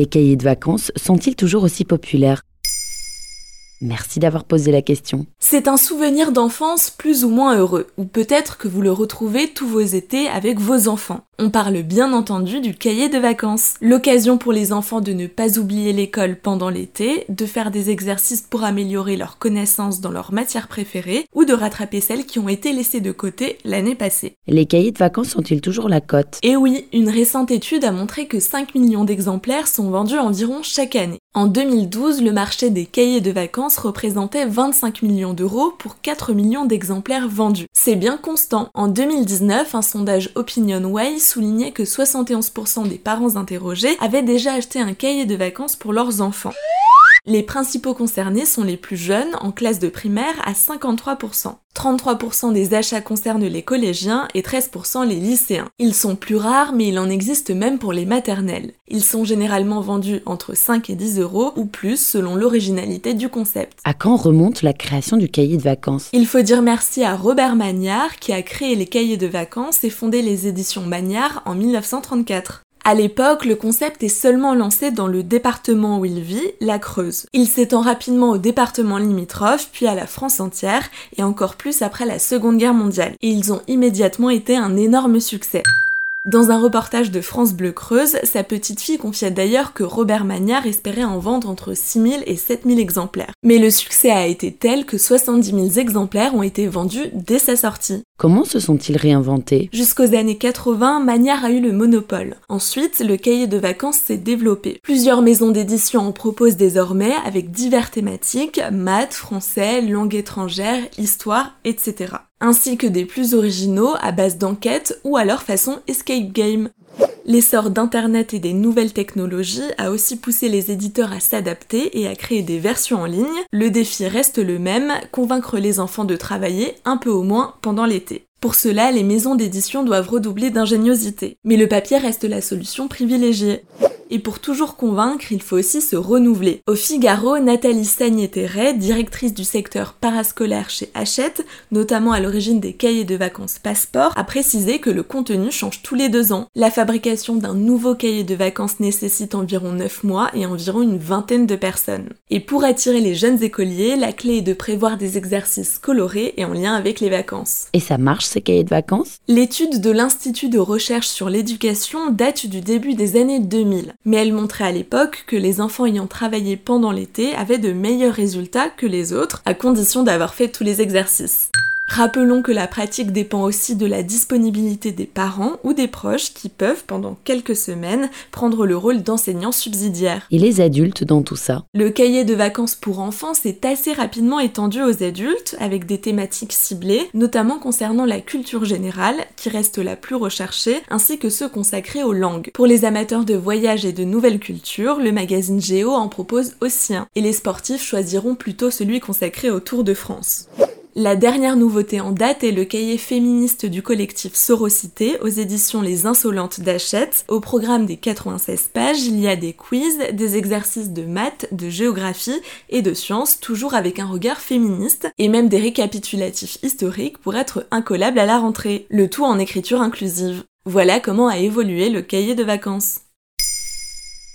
Les cahiers de vacances sont-ils toujours aussi populaires? Merci d'avoir posé la question. C'est un souvenir d'enfance plus ou moins heureux, ou peut-être que vous le retrouvez tous vos étés avec vos enfants. On parle bien entendu du cahier de vacances. L'occasion pour les enfants de ne pas oublier l'école pendant l'été, de faire des exercices pour améliorer leurs connaissances dans leur matière préférée, ou de rattraper celles qui ont été laissées de côté l'année passée. Les cahiers de vacances sont-ils toujours la cote? Et oui, une récente étude a montré que 5 millions d'exemplaires sont vendus environ chaque année. En 2012, le marché des cahiers de vacances représentait 25 millions d'euros pour 4 millions d'exemplaires vendus. C'est bien constant. En 2019, un sondage OpinionWay soulignait que 71% des parents interrogés avaient déjà acheté un cahier de vacances pour leurs enfants. Les principaux concernés sont les plus jeunes, en classe de primaire, à 53%. 33% des achats concernent les collégiens et 13% les lycéens. Ils sont plus rares, mais il en existe même pour les maternelles. Ils sont généralement vendus entre 5 et 10 euros ou plus selon l'originalité du concept. À quand remonte la création du cahier de vacances? Il faut dire merci à Robert Magnard qui a créé les cahiers de vacances et fondé les éditions Magnard en 1934. À l'époque, le concept est seulement lancé dans le département où il vit, la Creuse. Il s'étend rapidement au département limitrophe, puis à la France entière, et encore plus après la Seconde Guerre mondiale. Et ils ont immédiatement été un énorme succès. Dans un reportage de France Bleu Creuse, sa petite fille confiait d'ailleurs que Robert Magnard espérait en vendre entre 6000 et 7000 exemplaires. Mais le succès a été tel que 70 000 exemplaires ont été vendus dès sa sortie. Comment se sont-ils réinventés? Jusqu'aux années 80, Magnard a eu le monopole. Ensuite, le cahier de vacances s'est développé. Plusieurs maisons d'édition en proposent désormais avec divers thématiques, maths, français, langue étrangère, histoire, etc ainsi que des plus originaux à base d'enquête ou alors façon escape game. L'essor d'Internet et des nouvelles technologies a aussi poussé les éditeurs à s'adapter et à créer des versions en ligne. Le défi reste le même, convaincre les enfants de travailler un peu au moins pendant l'été. Pour cela, les maisons d'édition doivent redoubler d'ingéniosité. Mais le papier reste la solution privilégiée. Et pour toujours convaincre, il faut aussi se renouveler. Au Figaro, Nathalie Sagné-Terret, directrice du secteur parascolaire chez Hachette, notamment à l'origine des cahiers de vacances passeport, a précisé que le contenu change tous les deux ans. La fabrication d'un nouveau cahier de vacances nécessite environ 9 mois et environ une vingtaine de personnes. Et pour attirer les jeunes écoliers, la clé est de prévoir des exercices colorés et en lien avec les vacances. Et ça marche ces cahiers de vacances? L'étude de l'Institut de recherche sur l'éducation date du début des années 2000 mais elle montrait à l'époque que les enfants ayant travaillé pendant l'été avaient de meilleurs résultats que les autres, à condition d'avoir fait tous les exercices. Rappelons que la pratique dépend aussi de la disponibilité des parents ou des proches qui peuvent, pendant quelques semaines, prendre le rôle d'enseignants subsidiaires. Et les adultes dans tout ça Le cahier de vacances pour enfants s'est assez rapidement étendu aux adultes, avec des thématiques ciblées, notamment concernant la culture générale, qui reste la plus recherchée, ainsi que ceux consacrés aux langues. Pour les amateurs de voyage et de nouvelles cultures, le magazine Géo en propose aussi un, et les sportifs choisiront plutôt celui consacré au Tour de France. La dernière nouveauté en date est le cahier féministe du collectif Sorocité aux éditions Les Insolentes d'Achette. Au programme des 96 pages, il y a des quiz, des exercices de maths, de géographie et de sciences, toujours avec un regard féministe, et même des récapitulatifs historiques pour être incollables à la rentrée, le tout en écriture inclusive. Voilà comment a évolué le cahier de vacances.